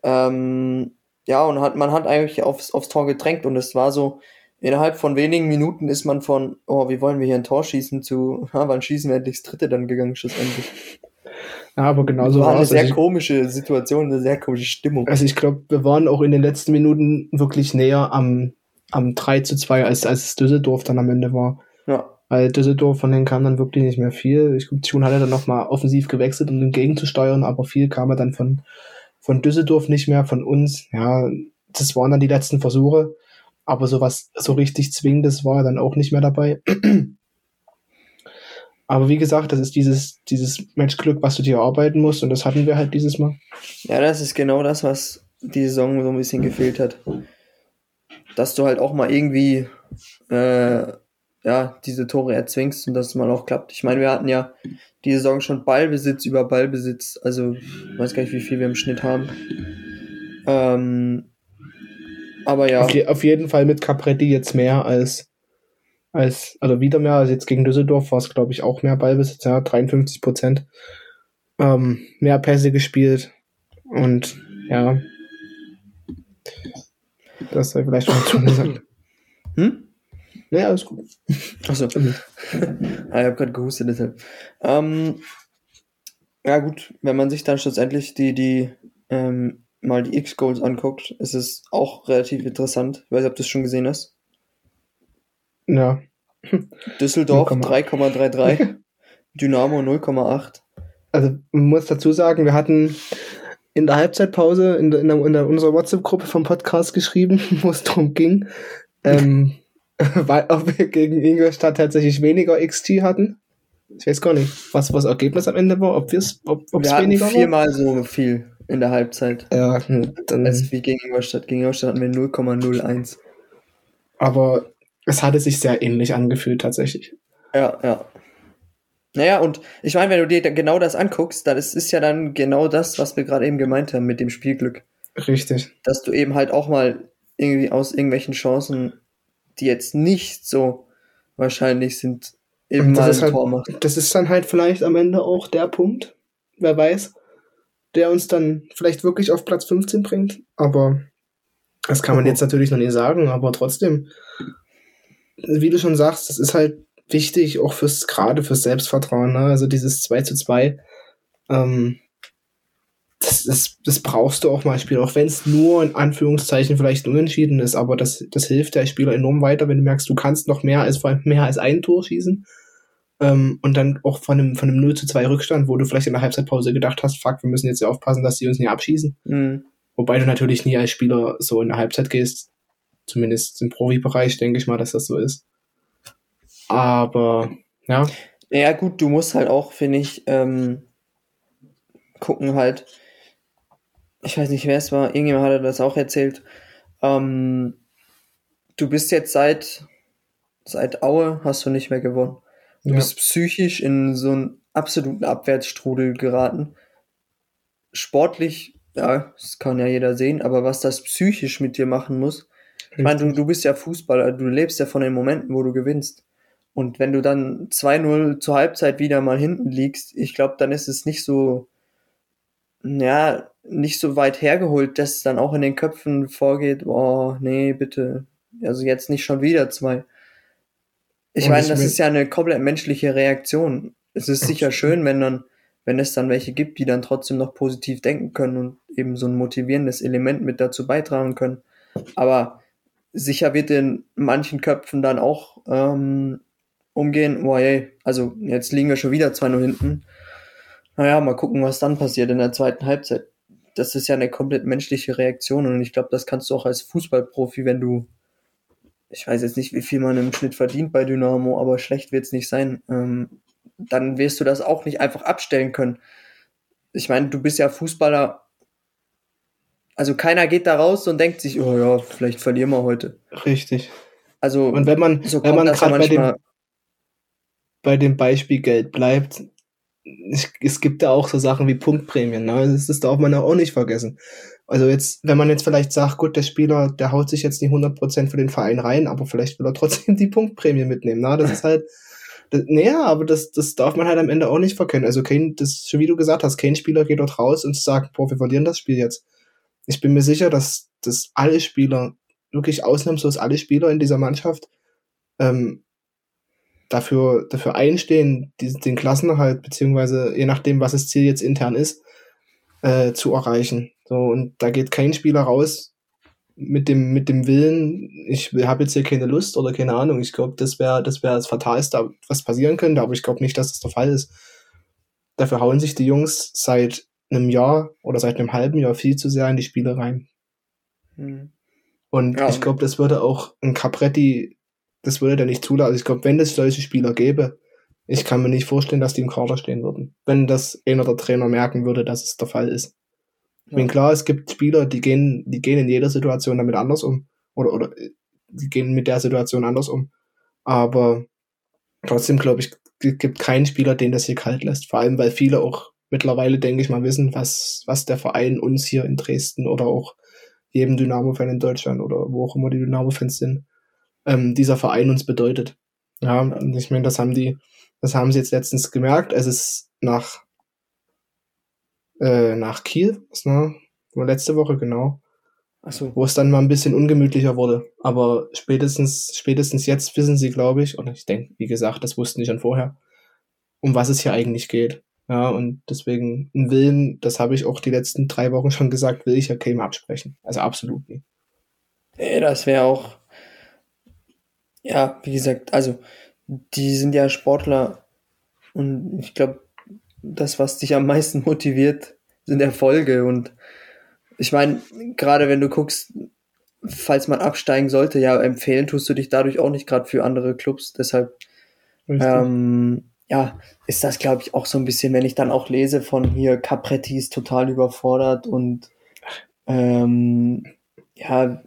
B: Ähm, ja, und hat, man hat eigentlich aufs, aufs Tor gedrängt und es war so, innerhalb von wenigen Minuten ist man von, oh, wie wollen wir hier ein Tor schießen, zu, ha, wann schießen wir endlich das dritte dann gegangen, schlussendlich.
C: Ja, aber genau so
B: war eine
C: war's.
B: sehr
C: Also ich-
B: komische Situation, eine sehr komische Stimmung.
C: Also ich glaube, wir waren auch in den letzten Minuten wirklich näher am, am 3 zu 2, als, als es Düsseldorf dann am Ende war.
B: Ja,
C: Weil Düsseldorf von denen kam dann wirklich nicht mehr viel. Ich glaube, Tune hatte dann nochmal offensiv gewechselt, um entgegenzusteuern, aber viel kam er dann von, von Düsseldorf nicht mehr, von uns. Ja, das waren dann die letzten Versuche. Aber sowas so richtig Zwingendes war dann auch nicht mehr dabei. Aber wie gesagt, das ist dieses, dieses Matchglück, was du dir erarbeiten musst, und das hatten wir halt dieses Mal.
B: ja, das ist genau das, was die Saison so ein bisschen gefehlt hat. Dass du halt auch mal irgendwie äh, ja, diese Tore erzwingst und dass es mal auch klappt. Ich meine, wir hatten ja die Saison schon Ballbesitz über Ballbesitz, also ich weiß gar nicht, wie viel wir im Schnitt haben. Ähm, aber ja,
C: Auf, je, auf jeden Fall mit Capretti jetzt mehr als, als, also wieder mehr als jetzt gegen Düsseldorf war es, glaube ich, auch mehr Ballbesitz, ja, 53 Prozent. Ähm, mehr Pässe gespielt und ja, das sei vielleicht schon gesagt.
B: hm?
C: Ja, alles gut.
B: Achso. ah, ich habe gerade gehustet deshalb. Ähm, ja gut, wenn man sich dann schlussendlich die, die ähm, mal die X-Goals anguckt, ist es auch relativ interessant. Ich weiß nicht, ob du es schon gesehen hast.
C: Ja,
B: Düsseldorf
C: 0,8.
B: 3,33, Dynamo 0,8.
C: also man muss dazu sagen, wir hatten in der Halbzeitpause in, der, in, der, in der, unserer WhatsApp-Gruppe vom Podcast geschrieben, wo es darum ging, ähm, weil, ob wir gegen Ingolstadt tatsächlich weniger XT hatten. Ich weiß gar nicht, was das Ergebnis am Ende war, ob wir's, ob
B: Wir
C: es
B: hatten
C: weniger war.
B: viermal so viel in der Halbzeit.
C: Ja, hm, dann,
B: Als wie gegen Ingolstadt. Gegen Ingolstadt hatten wir 0,01.
C: aber es hatte sich sehr ähnlich angefühlt tatsächlich.
B: Ja, ja. Naja, und ich meine, wenn du dir genau das anguckst, dann ist, ist ja dann genau das, was wir gerade eben gemeint haben mit dem Spielglück.
C: Richtig.
B: Dass du eben halt auch mal irgendwie aus irgendwelchen Chancen, die jetzt nicht so wahrscheinlich sind, eben mal ein
C: halt-
B: Tor machst.
C: Das ist dann halt vielleicht am Ende auch der Punkt, wer weiß, der uns dann vielleicht wirklich auf Platz 15 bringt. Aber das kann man
B: Mhm.
C: jetzt natürlich noch nicht sagen, aber trotzdem, wie du schon sagst, das ist halt wichtig, auch fürs, gerade fürs Selbstvertrauen, ne? Also dieses 2 zu 2, ähm, das, das, das brauchst du auch mal spielen, auch wenn es nur in Anführungszeichen vielleicht unentschieden ist, aber das, das hilft der Spieler enorm weiter, wenn du merkst, du kannst noch mehr als vor allem mehr als ein Tor schießen. Ähm, und dann auch von einem, von einem 0 zu 2 Rückstand, wo du vielleicht in der Halbzeitpause gedacht hast, fuck, wir müssen jetzt ja aufpassen, dass die uns nicht abschießen.
B: Mhm.
C: Wobei du natürlich nie als Spieler so in der Halbzeit gehst. Zumindest im Profibereich denke ich mal, dass das so ist. Aber ja,
B: Ja, gut, du musst halt auch, finde ich, ähm, gucken halt. Ich weiß nicht, wer es war, irgendjemand hatte das auch erzählt. Ähm, du bist jetzt seit, seit Aue hast du nicht mehr gewonnen. Du
C: Ja.
B: bist psychisch in so einen absoluten Abwärtsstrudel geraten. Sportlich, ja, das kann ja jeder sehen, aber was das psychisch mit dir machen muss, ich meine, du, du bist ja Fußballer, du lebst ja von den Momenten, wo du gewinnst. Und wenn du dann 2-0 zur Halbzeit wieder mal hinten liegst, ich glaube, dann ist es nicht so, ja, nicht so weit hergeholt, dass es dann auch in den Köpfen vorgeht, oh, nee, bitte, also jetzt nicht schon wieder zwei. Ich meine, das ist ja eine komplett menschliche Reaktion. Es ist sicher schön, wenn dann, wenn es dann welche gibt, die dann trotzdem noch positiv denken können und eben so ein motivierendes Element mit dazu beitragen können. Aber sicher wird in manchen Köpfen dann auch ähm, umgehen, boah, ey, also jetzt liegen wir schon wieder 2-0 hinten. Naja, mal gucken, was dann passiert in der zweiten Halbzeit. Das ist ja eine komplett menschliche Reaktion und ich glaube, das kannst du auch als Fußballprofi, wenn du, ich weiß jetzt nicht, wie viel man im Schnitt verdient bei Dynamo, aber schlecht wird's nicht sein, ähm, dann wirst du das auch nicht einfach abstellen können. Ich meine, du bist ja Fußballer, also keiner geht da raus und denkt sich, oh ja, vielleicht verlieren wir heute.
C: Richtig.
B: Also
C: Und wenn man,
B: so
C: wenn man gerade bei dem, bei dem Beispiel Geld bleibt, es, es gibt ja auch so Sachen wie Punktprämien, ne? Das, das darf man ja auch nicht vergessen. Also jetzt, wenn man jetzt vielleicht sagt, gut, der Spieler, der haut sich jetzt nicht 100% für den Verein rein, aber vielleicht will er trotzdem die Punktprämie mitnehmen, ne? Das ist halt, das, naja, aber das, das darf man halt am Ende auch nicht verkennen. Also kein, das, schon wie du gesagt hast, kein Spieler geht dort raus und sagt, boah, wir verlieren das Spiel jetzt. Ich bin mir sicher, dass, dass alle Spieler, wirklich ausnahmslos alle Spieler in dieser Mannschaft, ähm, dafür, dafür einstehen, diesen, den Klassenerhalt, beziehungsweise je nachdem, was das Ziel jetzt intern ist, äh, zu erreichen. So, und da geht kein Spieler raus mit dem, mit dem Willen, ich habe jetzt hier keine Lust oder keine Ahnung. Ich glaube, das wäre das wäre das Fatalste, was passieren könnte, aber ich glaube nicht, dass das der Fall ist. Dafür hauen sich die Jungs seit einem Jahr oder seit einem halben Jahr viel zu sehr in die Spiele rein.
B: Hm.
C: Und
B: Ja.
C: ich glaube, das würde auch ein Capretti, das würde der nicht zulassen. Also ich glaube, wenn es solche Spieler gäbe, ich kann mir nicht vorstellen, dass die im Kader stehen würden. Wenn das einer der Trainer merken würde, dass es der Fall ist. Ich meine,
B: Ja.
C: klar, es gibt Spieler, die gehen, die gehen in jeder Situation damit anders um. Oder, oder, die gehen mit der Situation anders um. Aber trotzdem, glaube ich, gibt keinen Spieler, den das hier kalt lässt. Vor allem, weil viele auch mittlerweile, denke ich mal, wissen, was, was der Verein uns hier in Dresden oder auch jedem Dynamo-Fan in Deutschland oder wo auch immer die Dynamo-Fans sind, ähm, dieser Verein uns bedeutet. Ja, und ich meine, das haben die, das haben sie jetzt letztens gemerkt, als es nach, äh, nach Kiel, ist, ne? Letzte Woche, genau,
B: Achso,
C: wo es dann mal ein bisschen ungemütlicher wurde. Aber spätestens, spätestens jetzt wissen sie, glaube ich, und ich denke, wie gesagt, das wussten die schon vorher, um was es hier eigentlich geht. Ja, und deswegen einen Willen, das habe ich auch die letzten drei Wochen schon gesagt, will ich ja keinem absprechen. Also absolut nicht.
B: Ey, das wäre auch, ja, wie gesagt, also die sind ja Sportler und ich glaube, das, was dich am meisten motiviert, sind Erfolge und ich meine, gerade wenn du guckst, falls man absteigen sollte, ja, empfehlen tust du dich dadurch auch nicht gerade für andere Clubs, deshalb ähm, ja, ist das, glaube ich, auch so ein bisschen, wenn ich dann auch lese von hier, Capretti ist total überfordert und ähm, ja,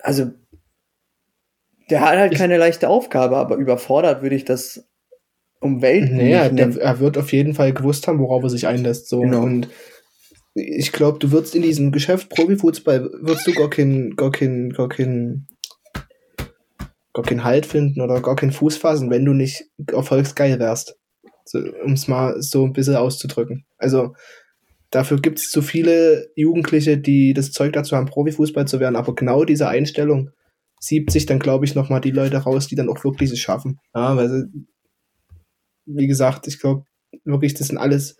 B: also der hat halt keine leichte Aufgabe, aber überfordert würde ich das um Welten
C: Naja,
B: nicht
C: der, er wird auf jeden Fall gewusst haben, worauf er sich einlässt. So.
B: Genau.
C: Und ich glaube, du wirst in diesem Geschäft Profifußball, wirst du gar keinen, gar keinen, gar keinen, gar keinen Halt finden oder gar keinen Fuß fassen, wenn du nicht erfolgsgeil wärst. So, um es mal so ein bisschen auszudrücken. Also dafür gibt es zu viele Jugendliche, die das Zeug dazu haben, Profifußball zu werden, aber genau diese Einstellung siebt sich dann, glaube ich, nochmal die Leute raus, die dann auch wirklich es schaffen. Ja, weil wie gesagt, ich glaube wirklich, das sind alles,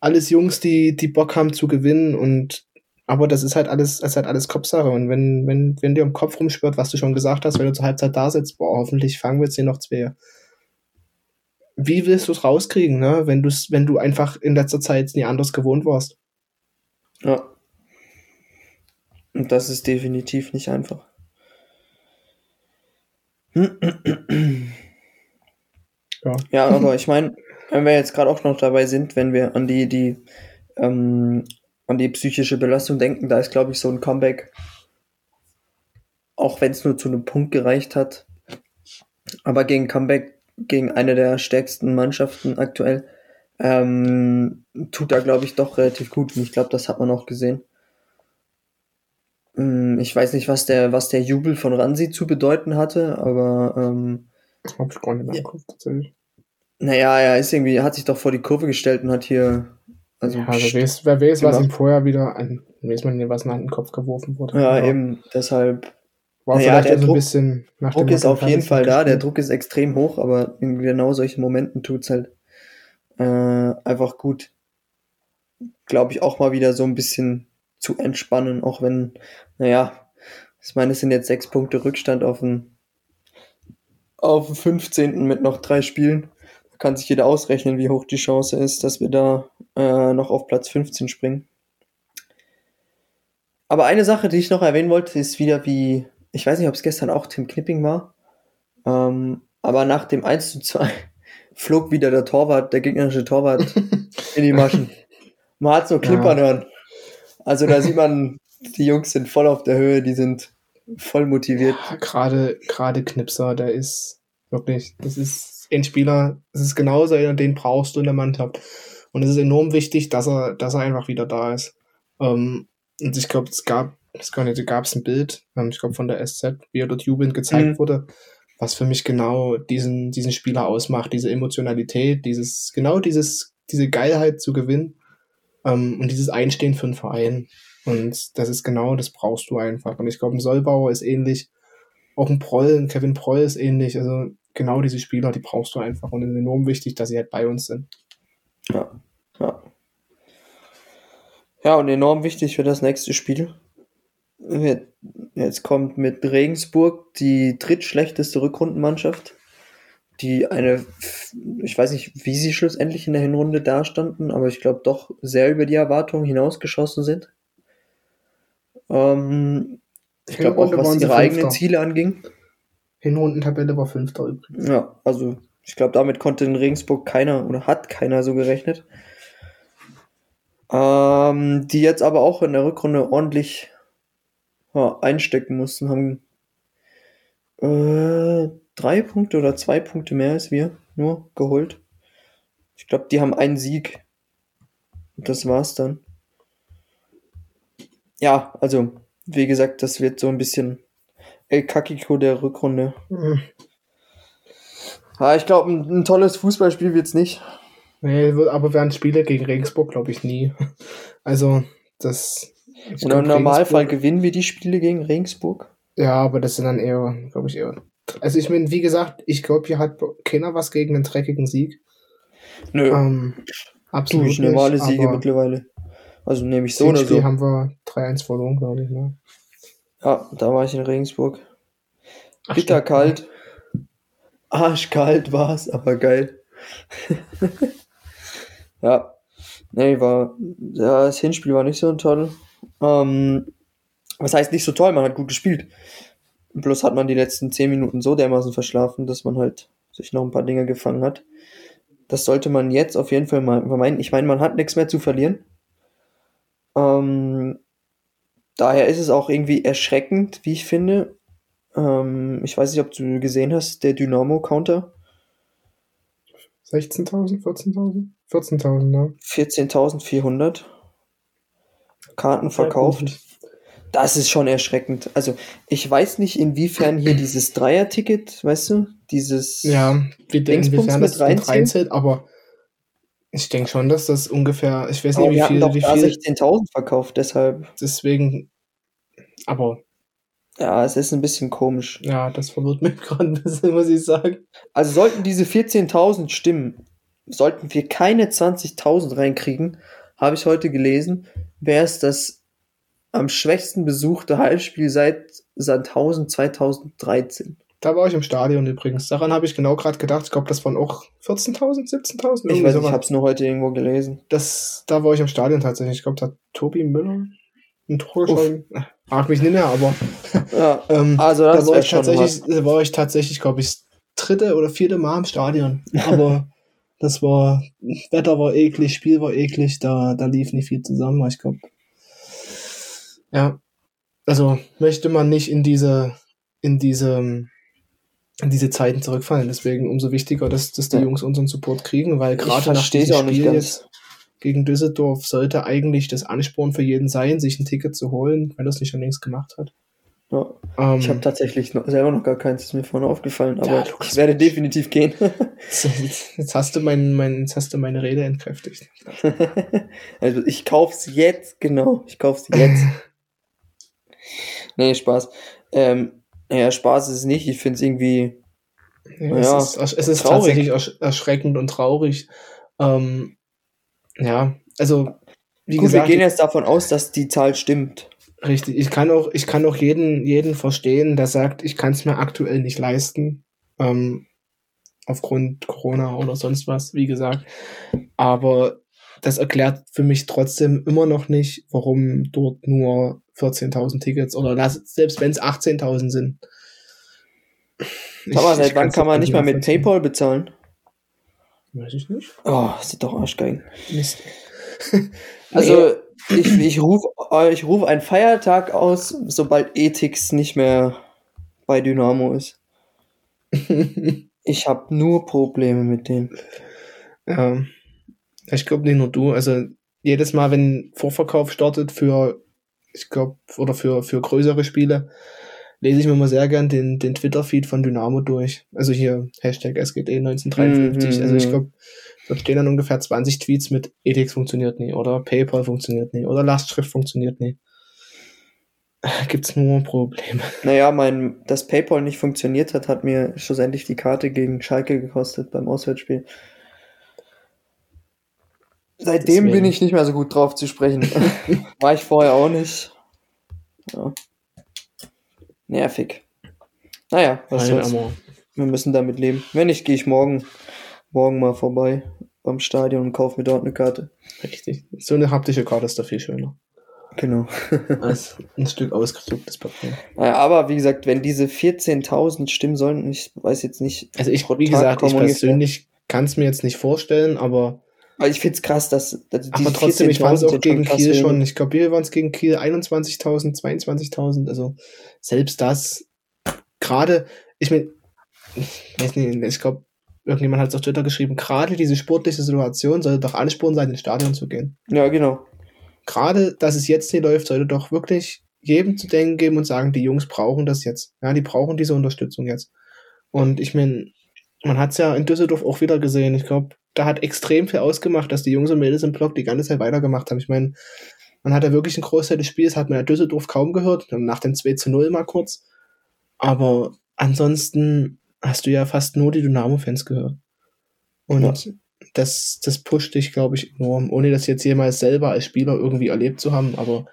C: alles Jungs, die, die Bock haben zu gewinnen und aber das ist halt alles, das ist halt alles Kopfsache. Und wenn, wenn, wenn dir im Kopf rumschwirrt, was du schon gesagt hast, wenn du zur Halbzeit da sitzt, boah, hoffentlich fangen wir jetzt hier noch zwei. Wie willst du es rauskriegen, ne? Wenn du wenn du einfach in letzter Zeit nie anders gewohnt warst?
B: Ja. Und das ist definitiv nicht einfach.
C: Ja.
B: Ja, aber ich meine, wenn wir jetzt gerade auch noch dabei sind, wenn wir an die, die, ähm, an die psychische Belastung denken, da ist, glaube ich, so ein Comeback auch wenn es nur zu einem Punkt gereicht hat. Aber gegen Comeback, gegen eine der stärksten Mannschaften aktuell, ähm, tut er, glaube ich, doch relativ gut. Und ich glaube, das hat man auch gesehen. Ähm, ich weiß nicht, was der, was der Jubel von Ransi zu bedeuten hatte, aber ähm,
C: Hab ich gar nicht Kopf, tatsächlich.
B: naja, er ist irgendwie, hat sich doch vor die Kurve gestellt und hat hier. Also,
C: Ja, wer weiß, wer weiß was
B: gemacht.
C: ihm vorher wieder an, weiß man was an den Kopf geworfen wurde.
B: ja,
C: Aber
B: eben, deshalb.
C: War
B: Naja,
C: vielleicht
B: der
C: also ein
B: Druck-
C: bisschen nach dem
B: Druck ist auf jeden Fall da, der. Druck ist extrem hoch, aber in genau solchen Momenten tut's halt äh, einfach gut, glaube ich, auch mal wieder so ein bisschen zu entspannen, auch wenn, naja, ich meine, es sind jetzt sechs Punkte Rückstand auf den, auf den 15. mit noch drei Spielen. Kann sich jeder ausrechnen, wie hoch die Chance ist, dass wir da äh, noch auf Platz 15 springen. Aber eine Sache, die ich noch erwähnen wollte, ist wieder wie, ich weiß nicht, ob es gestern auch Tim Knipping war, ähm, aber nach dem 1 zu 2 flog wieder der Torwart, der gegnerische Torwart in die Maschen. Man hat so klimpern
C: Ja.
B: hören. Also da sieht man, die Jungs sind voll auf der Höhe, die sind voll motiviert.
C: Ja, Gerade, gerade Knipser, der ist wirklich, das ist ein Spieler, das ist genauso den brauchst du in der Mannschaft. Und es ist enorm wichtig, dass er, dass er einfach wieder da ist. Ähm, und ich glaube, es gab, es gab es ein Bild, ähm, ich glaube von der SZ, wie er dort jubelnd gezeigt
B: Mhm.
C: wurde, was für mich genau diesen, diesen Spieler ausmacht, diese Emotionalität, dieses, genau dieses, diese Geilheit zu gewinnen ähm, und dieses Einstehen für einen Verein. Und das ist genau, das brauchst du einfach. Und ich glaube, ein Sollbauer ist ähnlich, auch ein Proll, ein Kevin Proll ist ähnlich. Also genau diese Spieler, die brauchst du einfach. Und es ist enorm wichtig, dass sie halt bei uns sind.
B: Ja, ja. Ja, und enorm wichtig für das nächste Spiel. Jetzt kommt mit Regensburg die drittschlechteste Rückrundenmannschaft, die eine, ich weiß nicht, wie sie schlussendlich in der Hinrunde dastanden, aber ich glaube doch sehr über die Erwartungen hinausgeschossen sind. Ähm, ich glaube auch, was ihre eigenen. Ziele anging.
C: Hinrundentabelle war Fünfter übrigens.
B: Ja, also ich glaube, damit konnte in Regensburg keiner oder hat keiner so gerechnet. Ähm, die jetzt aber auch in der Rückrunde ordentlich ja, einstecken mussten, haben äh, drei Punkte oder zwei Punkte mehr als wir nur geholt. Ich glaube, die haben einen Sieg. Und das war's dann. Ja, also, wie gesagt, das wird so ein bisschen El Kakiko der Rückrunde.
C: Mhm.
B: Ja, ich glaube, ein, ein tolles Fußballspiel wird's nicht.
C: Nee, wird- aber werden Spiele gegen Regensburg, glaube ich, nie. Also, das.
B: Und im Normalfall
C: Regensburg-
B: gewinnen wir die Spiele gegen Regensburg.
C: Ja, aber das sind dann eher, glaube ich, eher. Also, ich meine, wie gesagt, ich glaube, hier hat keiner was gegen einen dreckigen Sieg.
B: Nö,
C: Ähm, absolut.
B: ich normale
C: nicht,
B: Siege mittlerweile. Also nehme ich so oder
C: Spiel
B: so.
C: haben wir 3-1 verloren, glaube ich. Ne?
B: Ja, da war ich in Regensburg.
C: Ach,
B: Bitter
C: stimmt.
B: kalt. Arschkalt war's, aber geil. ja. Nee, war. Ja, das Hinspiel war nicht so toll. Ähm, was heißt nicht so toll? Man hat gut gespielt. Bloß hat man die letzten 10 Minuten so dermaßen verschlafen, dass man halt sich noch ein paar Dinge gefangen hat. Das sollte man jetzt auf jeden Fall mal vermeiden. Ich meine, man hat nichts mehr zu verlieren. Ähm, daher ist es auch irgendwie erschreckend, wie ich finde. Ähm, ich weiß nicht, ob du gesehen hast, der Dynamo-Counter.
C: 16.000, 14.000? 14.000, ne?
B: 14.400 Karten verkauft. Das ist schon erschreckend. Also, ich weiß nicht, inwiefern hier dieses Dreier-Ticket, weißt du, dieses.
C: Ja, wie
B: Dingsbums
C: inwiefern das mit reinzählt, aber ich denke schon, dass das ungefähr, ich weiß
B: Aber
C: nicht, wie viel,
B: doch
C: wie
B: da
C: viel,
B: 16.000 verkauft, deshalb.
C: deswegen, aber
B: Ja, es ist ein bisschen komisch.
C: ja, das verwirrt mich gerade ein bisschen, muss ich sagen.
B: Also, sollten diese 14.000 stimmen, sollten wir keine 20.000 reinkriegen, habe ich heute gelesen, wäre es das am schwächsten besuchte Halbspiel seit Sandhausen 2013.
C: Da war ich im Stadion übrigens. Daran habe ich genau gerade gedacht. Ich glaube, das waren auch 14.000, 17.000.
B: Ich weiß nicht, ich habe es nur heute irgendwo gelesen.
C: das, da war ich im Stadion tatsächlich. Ich glaube, da hat Tobi Müller ein Tor geschossen. Frag mich nicht mehr, aber
B: Ja,
C: ähm,
B: also
C: da
B: das
C: war
B: wäre
C: ich tatsächlich, da war ich tatsächlich, glaube ich, das dritte oder vierte Mal im Stadion. Aber das war, Wetter war eklig, Spiel war eklig, da, da lief nicht viel zusammen, ich glaube. Ja. Also möchte man nicht in diese in diese, in diese Zeiten zurückfallen. Deswegen umso wichtiger, dass, dass die
B: Ja.
C: Jungs unseren Support kriegen, weil gerade nach diesem Spiel jetzt gegen Düsseldorf sollte eigentlich das Ansporn für jeden sein, sich ein Ticket zu holen, wenn er es nicht schon längst gemacht hat.
B: Ja.
C: Ähm,
B: Ich habe tatsächlich noch, selber noch gar keins, ist mir vorne aufgefallen, aber
C: Ja,
B: ich werde definitiv gehen.
C: jetzt, jetzt hast du mein, mein, jetzt hast du meine Rede entkräftigt.
B: also ich kauf's jetzt, genau. Ich kauf's jetzt. nee, Spaß. Ähm, naja, Spaß ist es nicht. Ich find's irgendwie.
C: Ja,
B: Ja,
C: es ist, es ist tatsächlich ersch erschreckend und traurig. Ähm, ja, also wie
B: Gut,
C: gesagt,
B: wir gehen jetzt davon aus, dass die Zahl stimmt.
C: richtig. Ich kann auch, ich kann auch jeden, jeden verstehen, der sagt, ich kann es mir aktuell nicht leisten, ähm, aufgrund Corona oder sonst was, wie gesagt. Aber das erklärt für mich trotzdem immer noch nicht, warum dort nur 14.000 Tickets oder lass, selbst wenn es 18.000 sind.
B: Mal,
C: Ich-
B: seit wann kann man nicht mehr mit. PayPal bezahlen?
C: Weiß ich nicht.
B: Oh, das sind doch Arschgeigen.
C: Mist.
B: Also, ich, ich rufe ich ruf einen Feiertag aus, sobald Ethics nicht mehr bei Dynamo ist. Ich habe nur Probleme mit dem.
C: Ja, ich glaube nicht nur du. Also jedes Mal, wenn Vorverkauf startet für, ich glaube, oder für, für größere Spiele, lese ich mir mal sehr gern den, den Twitter-Feed von Dynamo durch. Also hier Hashtag SGD1953.
B: Mhm.
C: Also ich glaube, dort stehen dann ungefähr 20 Tweets mit Ethics funktioniert nie oder PayPal funktioniert nie oder Lastschrift funktioniert nie. Gibt's nur Probleme.
B: Naja, mein, dass PayPal nicht funktioniert hat, hat mir schlussendlich die Karte gegen Schalke gekostet beim Auswärtsspiel. Seitdem
C: Deswegen.
B: bin ich nicht mehr so gut drauf zu sprechen. War ich vorher auch nicht. Ja. Nervig. Naja, was
C: Nein,
B: soll's. Wir müssen damit leben. Wenn nicht, gehe ich morgen, morgen mal vorbei beim Stadion und kaufe mir dort eine Karte.
C: richtig. So eine haptische Karte ist da viel schöner.
B: Genau.
C: Als ein Stück ausgedrucktes Papier.
B: Naja, aber wie gesagt, wenn diese 14.000 stimmen sollten, ich weiß jetzt nicht.
C: Also ich, wie gesagt, ich persönlich kann es mir jetzt nicht vorstellen, aber,
B: Aber ich find's krass, dass, dass
C: aber trotzdem, ich fand es
B: 14.000
C: auch gegen Kiel schon. Ich glaube, wir waren es gegen Kiel 21.000, 22.000. Also selbst das, gerade, ich meine, ich ich glaube, irgendjemand hat es auf Twitter geschrieben, gerade diese sportliche Situation sollte doch Ansporn sein, ins Stadion zu gehen.
B: Ja, genau.
C: Gerade, dass es jetzt nicht läuft, sollte doch wirklich jedem zu denken geben und sagen, die Jungs brauchen das jetzt. Ja, die brauchen diese Unterstützung jetzt. Und ich meine, man hat es ja in Düsseldorf auch wieder gesehen. Ich glaube, da hat extrem viel ausgemacht, dass die Jungs und Mädels im Block die ganze Zeit weitergemacht haben. Ich meine, man hat ja wirklich einen Großteil des Spiels, hat man ja Düsseldorf kaum gehört, nach dem 2 zu 0 mal kurz. Aber ansonsten hast du ja fast nur die Dynamo-Fans gehört. Und das, das pusht dich, glaube ich, enorm, ohne das jetzt jemals selber als Spieler irgendwie erlebt zu haben, aber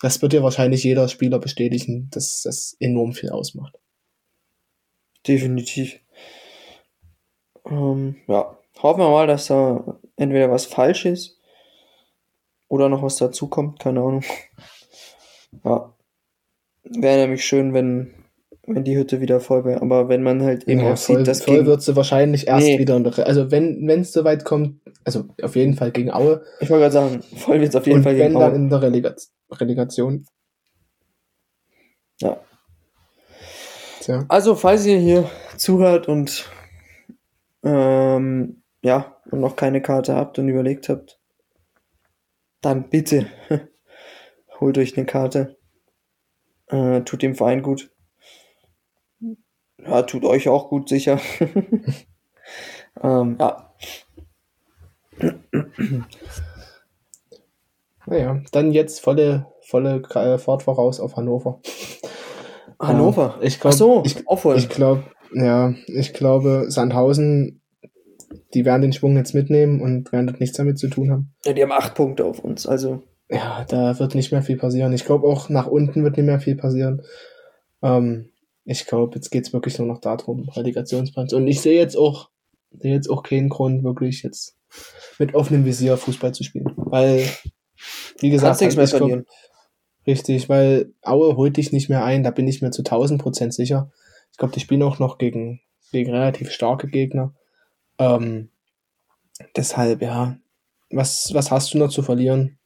C: das wird ja wahrscheinlich jeder Spieler bestätigen, dass das enorm viel ausmacht.
B: Definitiv. Ähm, ja, hoffen wir mal, dass da entweder was falsch ist oder noch was dazukommt, keine Ahnung. Ja. Wäre nämlich schön, wenn, wenn die Hütte wieder voll wäre. Aber wenn man halt eben
C: Ja,
B: auch sieht,
C: voll,
B: dass
C: voll wird sie wahrscheinlich erst
B: Nee.
C: wieder Also wenn wenn es soweit kommt, also auf jeden Fall gegen Aue
B: ich wollte gerade sagen, voll wird es auf jeden
C: und
B: Fall
C: wenn
B: gegen
C: dann
B: Aue.
C: in der Relega Relegation.
B: Ja.
C: Tja.
B: Also, falls ihr hier zuhört und ähm, ja, und noch keine Karte habt und überlegt habt, dann bitte holt euch eine Karte. Äh, tut dem Verein gut. Ja, tut euch auch gut, sicher. ähm, ja.
C: Naja, dann jetzt volle volle äh, Fahrt voraus auf Hannover.
B: Hannover.
C: Ja, ich
B: Ach
C: glaube,
B: so,
C: ich, ich glaube, ja, ich glaube, Sandhausen, die werden den Schwung jetzt mitnehmen und werden dort nichts damit zu tun haben.
B: ja, die haben acht Punkte auf uns. Also,
C: Ja, da wird nicht mehr viel passieren. Ich glaube auch nach unten wird nicht mehr viel passieren. Ähm, ich glaube, jetzt geht's wirklich nur noch darum, Relegationsplatz. Und ich sehe jetzt auch, sehe jetzt auch keinen Grund, wirklich jetzt mit offenem Visier Fußball zu spielen. Weil, wie gesagt,
B: nichts mehr verlieren.
C: Richtig, weil Aue holt dich nicht mehr ein, da bin ich mir zu 1000 Prozent sicher. Ich glaube, die spielen auch noch gegen, gegen relativ starke Gegner. Ähm, deshalb, ja, was, was hast du noch zu verlieren?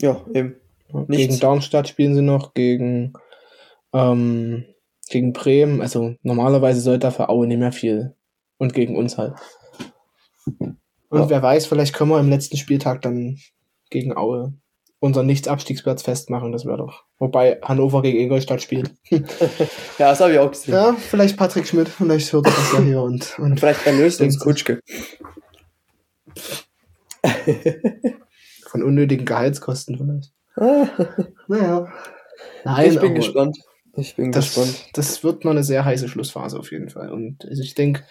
B: Ja, eben. Nichts.
C: Gegen Darmstadt spielen sie noch, gegen, ähm, gegen Bremen. Also normalerweise sollte für Aue nicht mehr viel. Und gegen uns halt. Und ja. wer weiß, vielleicht können wir im letzten Spieltag dann gegen Aue unseren Nicht-Abstiegsplatz festmachen. Das wäre doch. Wobei Hannover gegen Ingolstadt spielt.
B: ja, das habe ich auch gesehen.
C: Ja, vielleicht Patrick Schmidt. Vielleicht hört er das ja hier. Und, und
B: vielleicht erlöst uns Kutschke.
C: Von unnötigen Gehaltskosten vielleicht. naja.
B: Nein, ich bin gespannt. Ich bin
C: das,
B: gespannt.
C: Das wird noch eine sehr heiße Schlussphase auf jeden Fall. Und also ich denke,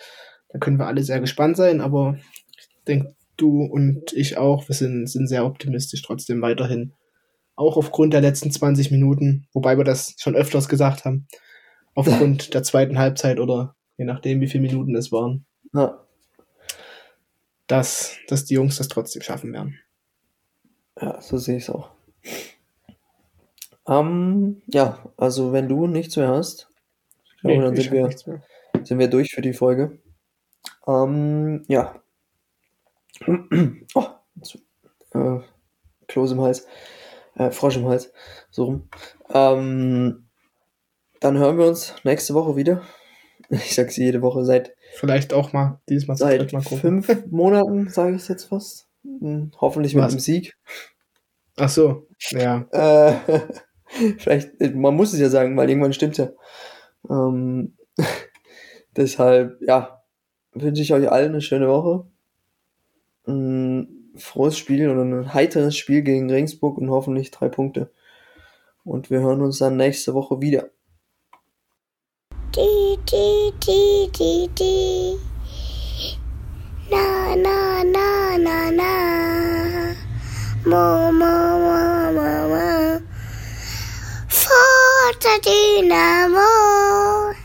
C: da können wir alle sehr gespannt sein, aber ich denke, du und ich auch, wir sind, sind sehr optimistisch trotzdem weiterhin. Auch aufgrund der letzten 20 Minuten, wobei wir das schon öfters gesagt haben, aufgrund der zweiten Halbzeit oder je nachdem, wie viele Minuten es waren. Ja. Dass, dass die Jungs das trotzdem schaffen werden.
B: Ja, so sehe ich es auch. Ähm, ja, also wenn du nichts mehr hast, nee, dann sind wir, sind wir durch für die Folge. Ähm, ja. Oh, äh, Kloß im Hals. Äh, Frosch im Hals. So rum. Ähm, dann hören wir uns nächste Woche wieder. Ich sag's jede Woche seit.
C: Vielleicht auch mal diesmal
B: seit mal fünf Monaten, sage ich jetzt fast. Hm, hoffentlich mit Was? einem Sieg.
C: Ach so, ja.
B: Äh, Vielleicht, man muss es ja sagen, weil irgendwann stimmt ja. Ähm, deshalb, ja, wünsche ich euch allen eine schöne Woche. Ein frohes Spiel oder ein heiteres Spiel gegen Regensburg und hoffentlich drei Punkte. Und wir hören uns dann nächste Woche wieder. Die, die, die, die, die. Na, na, na, na, na. Mo, mo, mo, mo, mo. Forza Dinamo